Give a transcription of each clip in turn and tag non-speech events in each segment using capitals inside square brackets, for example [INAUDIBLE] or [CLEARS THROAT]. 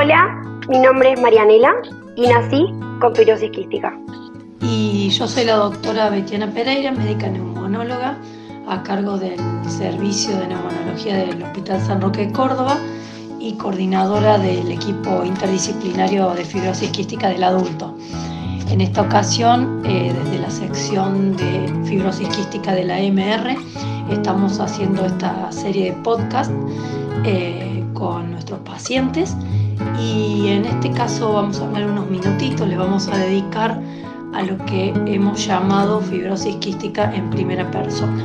Hola, mi nombre es Marianela y nací con fibrosis quística. Y yo soy la doctora Betiana Pereira, médica neumonóloga, a cargo del servicio de neumonología del Hospital San Roque de Córdoba y coordinadora del equipo interdisciplinario de fibrosis quística del adulto. En esta ocasión, eh, desde la sección de fibrosis quística de la MR, estamos haciendo esta serie de podcast eh, con nuestros pacientes y en este caso vamos a hablar unos minutitos, le vamos a dedicar a lo que hemos llamado fibrosis quística en primera persona.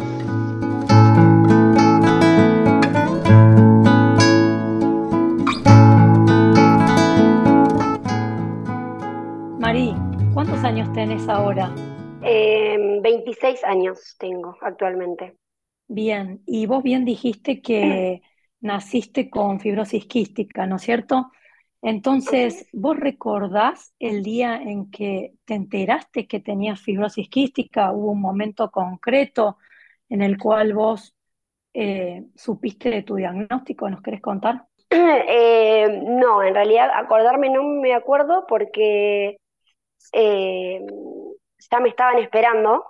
Marí, ¿cuántos años tenés ahora? 26 em, años tengo actualmente. Bien, y vos bien dijiste que [CLEARS THROAT] naciste con fibrosis quística, ¿no es cierto? Entonces, ¿vos recordás el día en que te enteraste que tenías fibrosis quística? ¿Hubo un momento concreto en el cual vos eh, supiste de tu diagnóstico? ¿Nos querés contar? [CLEARS THROAT] Eh, no, en realidad acordarme no me acuerdo porque eh, ya me estaban esperando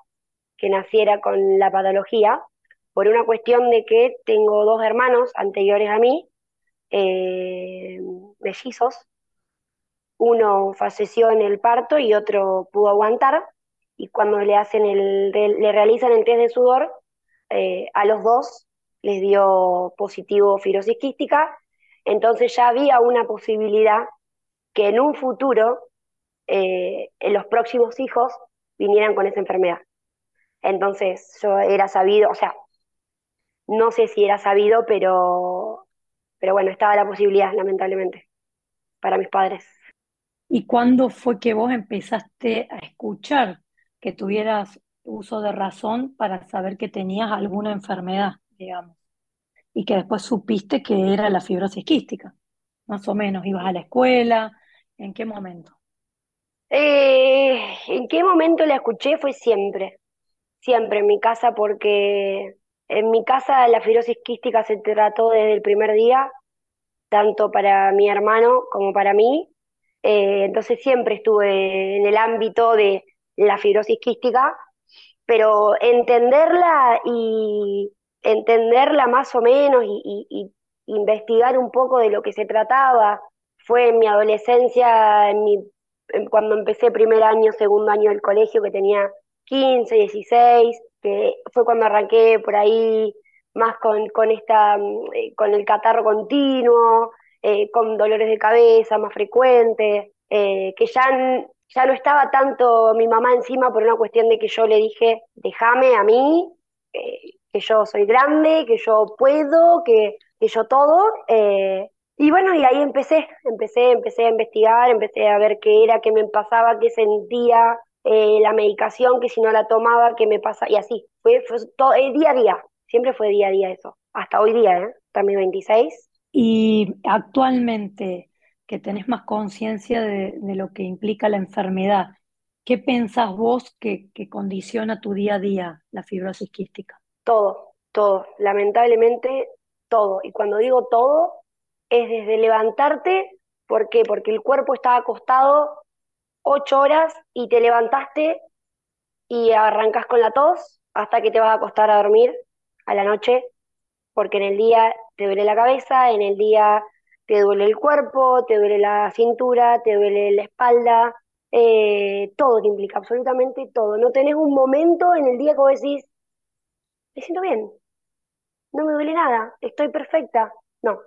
que naciera con la patología por una cuestión de que tengo dos hermanos anteriores a mí eh, mellizos. Uno falleció en el parto y otro pudo aguantar. Y cuando le hacen el, le realizan el test de sudor, eh, a los dos les dio positivo fibrosis quística. Entonces ya había una posibilidad que en un futuro eh, en los próximos hijos vinieran con esa enfermedad. Entonces yo era sabido, o sea, no sé si era sabido, pero pero bueno, estaba la posibilidad, lamentablemente, para mis padres. ¿Y cuándo fue que vos empezaste a escuchar que tuvieras uso de razón para saber que tenías alguna enfermedad, digamos? Y que después supiste que era la fibrosis quística. Más o menos, ibas a la escuela, ¿en qué momento? Eh, ¿En qué momento la escuché? Fue siempre, siempre en mi casa, porque en mi casa la fibrosis quística se trató desde el primer día, tanto para mi hermano como para mí. Eh, entonces siempre estuve en el ámbito de la fibrosis quística, pero entenderla y entenderla más o menos y, investigar un poco de lo que se trataba fue en mi adolescencia, en mi, cuando empecé primer año, segundo año del colegio, que tenía 15, 16 que fue cuando arranqué por ahí más con, con, esta, mm, eh, con el catarro continuo, eh, con dolores de cabeza más frecuentes, eh, que ya, ya no estaba tanto mi mamá encima por una cuestión de que yo le dije, déjame a mí, que yo soy grande, que yo puedo, que, que yo todo. y bueno, y ahí empecé, empecé, empecé a investigar, empecé a ver qué era, qué me pasaba, qué sentía, eh, la medicación, que si no la tomaba, que me pasa, y así. Fue, todo, eh, día a día, siempre fue día a día eso, hasta hoy día, ¿eh? mi 26. Y actualmente que tenés más conciencia de, lo que implica la enfermedad, ¿qué pensás vos que, que condiciona tu día a día la fibrosis quística? Todo, todo, lamentablemente todo. Y cuando digo todo, es desde levantarte, ¿por qué? Porque el cuerpo está acostado ocho horas y te levantaste y arrancas con la tos hasta que te vas a acostar a dormir a la noche, porque en el día te duele la cabeza, en el día te duele el cuerpo, te duele la cintura, te duele la espalda, eh, todo te implica, absolutamente todo. No tenés un momento en el día que vos decís, me siento bien, no me duele nada, estoy perfecta. No. O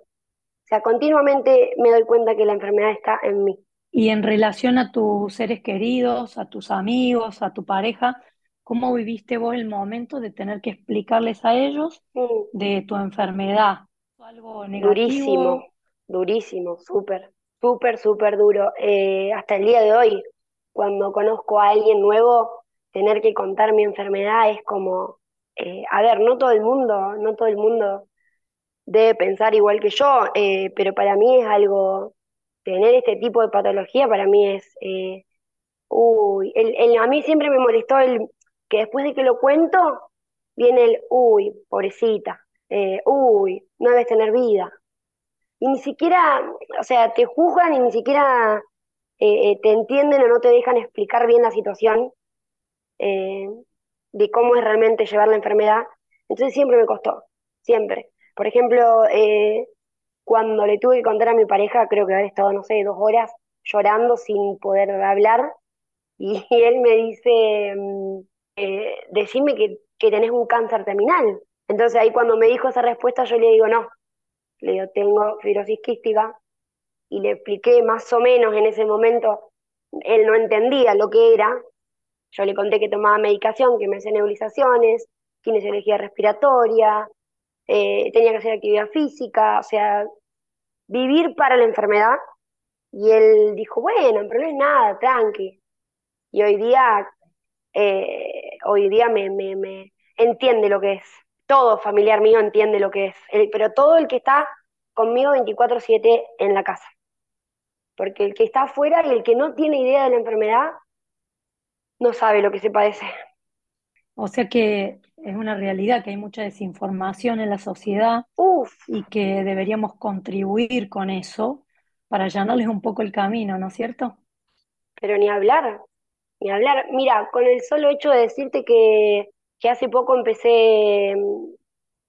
sea, continuamente me doy cuenta que la enfermedad está en mí. Y en relación a tus seres queridos, a tus amigos, a tu pareja, ¿cómo viviste vos el momento de tener que explicarles a ellos mm. de tu enfermedad? ¿Algo negativo? Durísimo, durísimo, súper, súper, súper duro. Eh, hasta el día de hoy, cuando conozco a alguien nuevo, tener que contar mi enfermedad es como, eh, a ver, no todo el mundo, no todo el mundo debe pensar igual que yo, eh, pero para mí es algo tener este tipo de patología para mí es, eh, uy, a mí siempre me molestó el que después de que lo cuento, viene el, uy, pobrecita, eh, uy, no debes tener vida. y ni siquiera, o sea, te juzgan y ni siquiera eh, te entienden o no te dejan explicar bien la situación de cómo es realmente llevar la enfermedad. Entonces siempre me costó, siempre. Por ejemplo, cuando le tuve que contar a mi pareja, creo que haber estado, no sé, dos horas llorando sin poder hablar, [LAUGHS] y él me dice, mm, eh, decime que, que tenés un cáncer terminal. Entonces ahí cuando me dijo esa respuesta yo le digo, no, le digo, tengo fibrosis quística, y le expliqué más o menos en ese momento, él no entendía lo que era, yo le conté que tomaba medicación, que me hacía nebulizaciones, kinesiología respiratoria, eh, tenía que hacer actividad física, o sea, vivir para la enfermedad. Y él dijo, bueno, pero no es nada, tranqui. Y hoy día, eh, hoy día me, me, me entiende lo que es. Todo familiar mío entiende lo que es. Pero todo el que está conmigo 24/7 en la casa. Porque el que está afuera y el que no tiene idea de la enfermedad no sabe lo que se padece. O sea que es una realidad que hay mucha desinformación en la sociedad Uf, y que deberíamos contribuir con eso para allanarles un poco el camino, ¿no es cierto? pero ni hablar, ni hablar. Mira, con el solo hecho de decirte que, que hace poco empecé,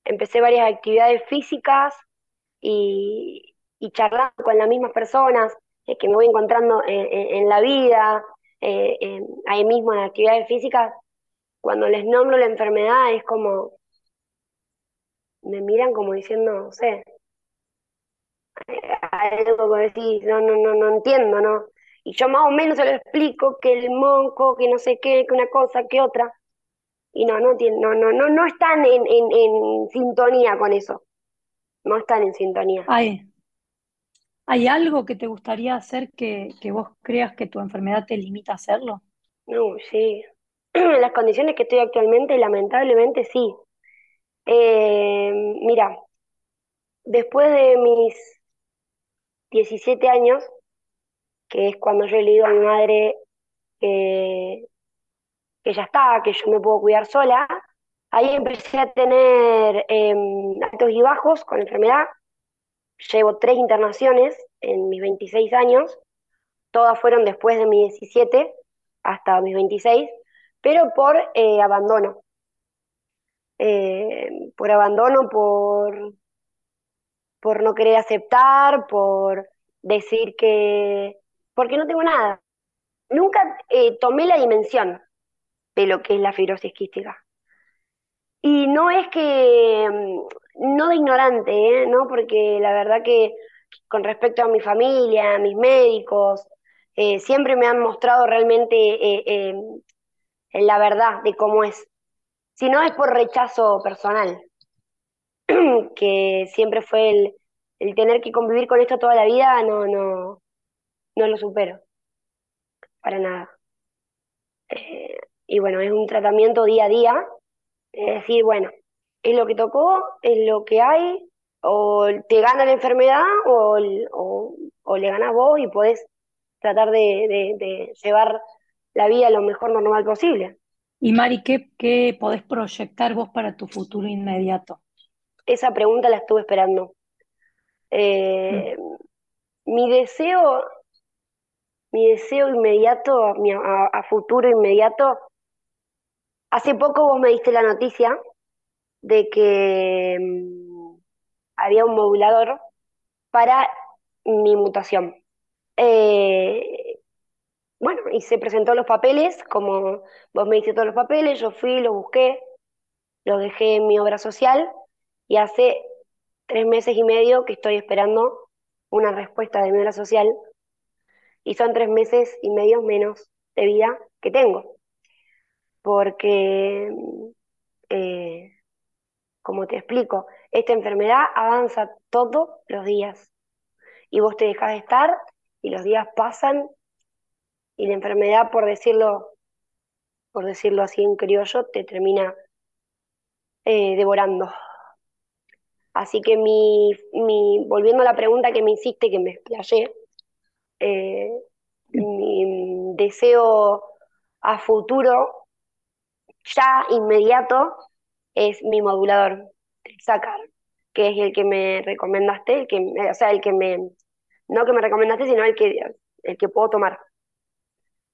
empecé varias actividades físicas y, y charlando con las mismas personas eh, que me voy encontrando en, en- en la vida, eh, en- ahí mismo en actividades físicas, cuando les nombro la enfermedad es como, me miran como diciendo, no sé, algo que decís, no, no, no, no entiendo, ¿no? Y yo más o menos se lo explico que el monco, que no sé qué, que una cosa, que otra, y no, no, no, no, no, no están en, en, en sintonía con eso, no están en sintonía. ¿Hay, hay algo que te gustaría hacer que, que vos creas que tu enfermedad te limita a hacerlo? No, sí. [CLEARS THROAT] Las condiciones que estoy actualmente, lamentablemente sí. Eh, mira, después de mis 17 años, que es cuando yo le digo a mi madre que, que ya está, que yo me puedo cuidar sola, ahí empecé a tener eh, altos y bajos con enfermedad. Llevo tres internaciones en mis 26 años, todas fueron después de mis 17 hasta mis 26, pero por eh, abandono. Eh, por abandono, por, por no querer aceptar, por decir que... porque no tengo nada. Nunca eh, tomé la dimensión de lo que es la fibrosis quística. Y no es que, mm, no de ignorante. ¿No? Porque la verdad que con respecto a mi familia, a mis médicos, siempre me han mostrado realmente eh, la verdad de cómo es. Si no es por rechazo personal, [CLEARS THROAT] que siempre fue el, el tener que convivir con esto toda la vida, no, no, no lo supero, para nada. Eh, y bueno, es un tratamiento día a día, es decir, bueno, es lo que tocó, es lo que hay, o te gana la enfermedad o, o, o le ganas vos y podés tratar de, de llevar la vida lo mejor normal posible. Y Mari, ¿qué, qué podés proyectar vos para tu futuro inmediato? Esa pregunta la estuve esperando. Mm. Eh, mi deseo, mi deseo inmediato, mi, a, a futuro inmediato, hace poco vos me diste la noticia de que mm, había un modulador para mi mutación. Eh, bueno, y se presentó los papeles, como vos me diste todos los papeles, yo fui, los busqué, los dejé en mi obra social y hace tres meses y medio que estoy esperando una respuesta de mi obra social y son tres meses y medio menos de vida que tengo, porque, eh, como te explico, esta enfermedad avanza todos los días y vos te dejas de estar y los días pasan y la enfermedad, por decirlo, por decirlo así en criollo, te termina eh, devorando. Así que mi, mi, volviendo a la pregunta que me hiciste, que me explayé, eh, mi deseo a futuro, ya inmediato, es mi modulador, sacar, que es el que me recomendaste, el que, o sea, el que me, no que me recomendaste, sino el que, el que puedo tomar.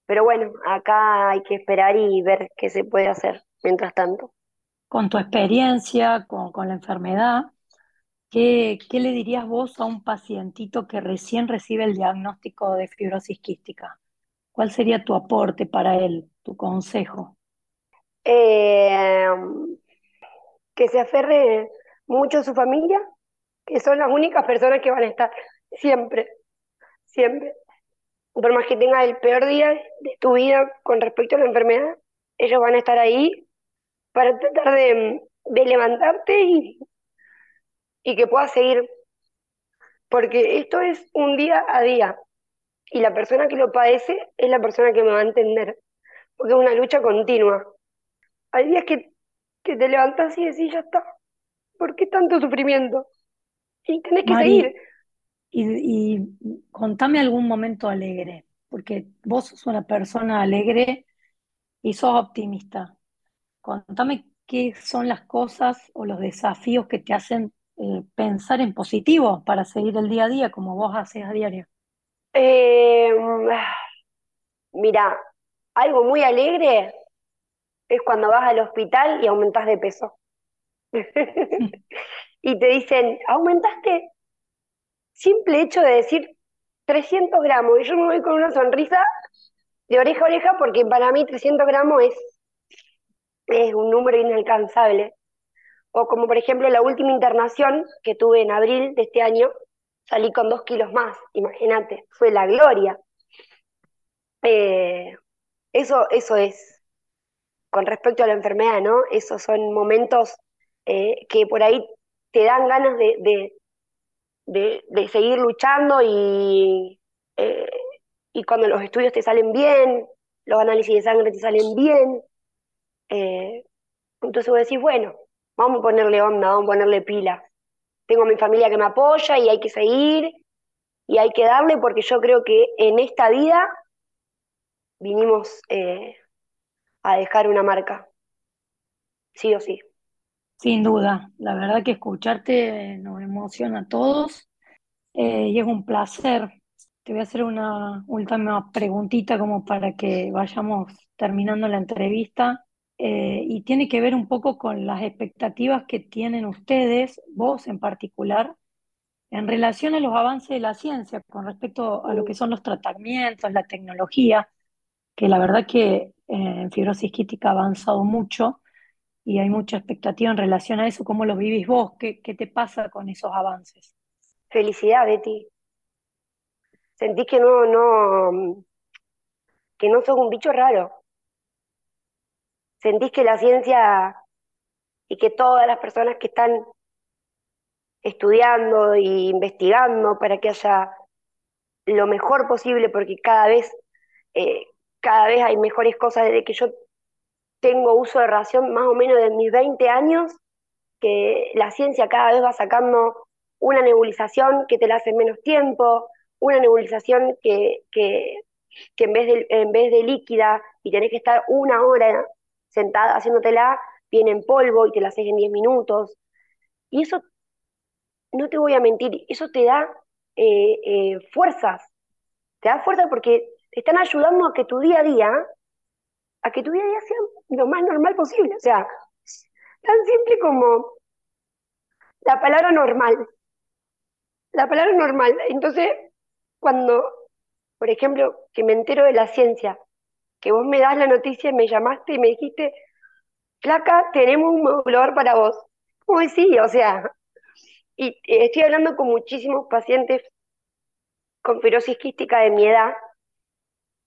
Pero bueno, acá hay que esperar y ver qué se puede hacer mientras tanto. Con tu experiencia, con, con la enfermedad, ¿qué, qué le dirías vos a un pacientito que recién recibe el diagnóstico de fibrosis quística? ¿Cuál sería tu aporte para él, tu consejo? Eh, que se aferre mucho a su familia, que son las únicas personas que van a estar siempre, siempre. Por más que tenga el peor día de tu vida con respecto a la enfermedad, ellos van a estar ahí para tratar de, de levantarte y, y que puedas seguir. Porque esto es un día a día y la persona que lo padece es la persona que me va a entender, porque es una lucha continua. Hay días que, que te levantas y decís, ya está, ¿por qué tanto sufrimiento? Y tenés que seguir. Y, contame algún momento alegre, porque vos sos una persona alegre y sos optimista. Contame qué son las cosas o los desafíos que te hacen eh, pensar en positivo para seguir el día a día como vos haces a diario. Eh, mira, algo muy alegre es cuando vas al hospital y aumentas de peso. [LAUGHS] y te dicen, ¿aumentaste? Simple hecho de decir 300 gramos. Y yo me voy con una sonrisa de oreja a oreja porque para mí 300 gramos es, es un número inalcanzable. O como por ejemplo la última internación que tuve en abril de este año, salí con dos kilos más, imagínate, fue la gloria. Eh, eso, eso es, con respecto a la enfermedad, ¿no? Esos son momentos eh, que por ahí te dan ganas de, de, de, seguir luchando y, eh, y cuando los estudios te salen bien, los análisis de sangre te salen bien, entonces vos decís, bueno, vamos a ponerle onda, vamos a ponerle pila tengo mi familia que me apoya y hay que seguir y hay que darle porque yo creo que en esta vida vinimos eh, a dejar una marca, sí o sí. Sin duda, la verdad que escucharte nos emociona a todos eh, y es un placer. Te voy a hacer una última preguntita como para que vayamos terminando la entrevista. Eh, y tiene que ver un poco con las expectativas que tienen ustedes, vos en particular, en relación a los avances de la ciencia con respecto a lo que son los tratamientos, la tecnología, que la verdad que eh, en fibrosis quística ha avanzado mucho y hay mucha expectativa en relación a eso. ¿Cómo lo vivís vos? ¿Qué, qué te pasa con esos avances? Felicidad, Betty. Sentí que no, no, que no sos un bicho raro ¿Sentís que la ciencia y que todas las personas que están estudiando e investigando para que haya lo mejor posible, porque cada vez, eh, cada vez hay mejores cosas desde que yo tengo uso de ración más o menos de mis 20 años, que la ciencia cada vez va sacando una nebulización que te la hace en menos tiempo, una nebulización que, que, que en, vez de, en vez de líquida y tenés que estar una hora sentada haciéndotela, viene en polvo y te la haces en 10 minutos. Y eso, no te voy a mentir, eso te da eh, eh, fuerzas, te da fuerza porque te están ayudando a que tu día a día, a que tu día a día sea lo más normal posible. O sea, tan simple como la palabra normal. La palabra normal. Entonces, cuando, por ejemplo, que me entero de la ciencia, que vos me das la noticia y me llamaste y me dijiste, Flaca, tenemos un modulador para vos. Como sí, o sea, y estoy hablando con muchísimos pacientes con fibrosis quística de mi edad,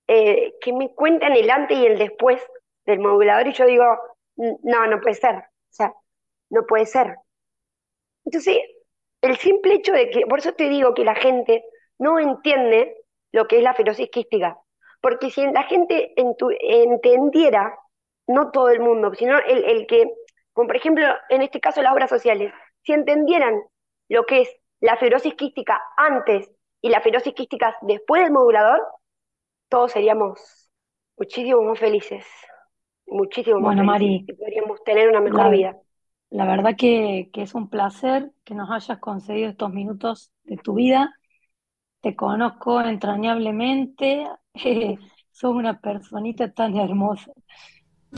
eh, que me cuentan el antes y el después del modulador y yo digo, no, no puede ser, o sea, no puede ser. Entonces, el simple hecho de que, por eso te digo que la gente no entiende lo que es la fibrosis quística, porque si la gente entendiera, no todo el mundo, sino el, que, como por ejemplo en este caso las obras sociales, si entendieran lo que es la fibrosis quística antes y la fibrosis quística después del modulador, todos seríamos muchísimo más felices, muchísimo más bueno, felices Mari, y podríamos tener una mejor vida. La verdad que, que es un placer que nos hayas concedido estos minutos de tu vida. Te conozco entrañablemente, [LAUGHS] sos una personita tan hermosa.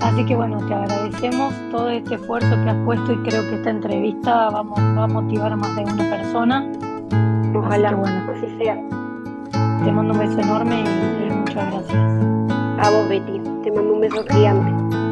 Así que bueno, te agradecemos todo este esfuerzo que has puesto y creo que esta entrevista vamos, va a motivar a más de una persona. Así Ojalá, que bueno, así sea. te mando un beso enorme y muchas gracias. A vos, Betty. Te mando un beso gigante.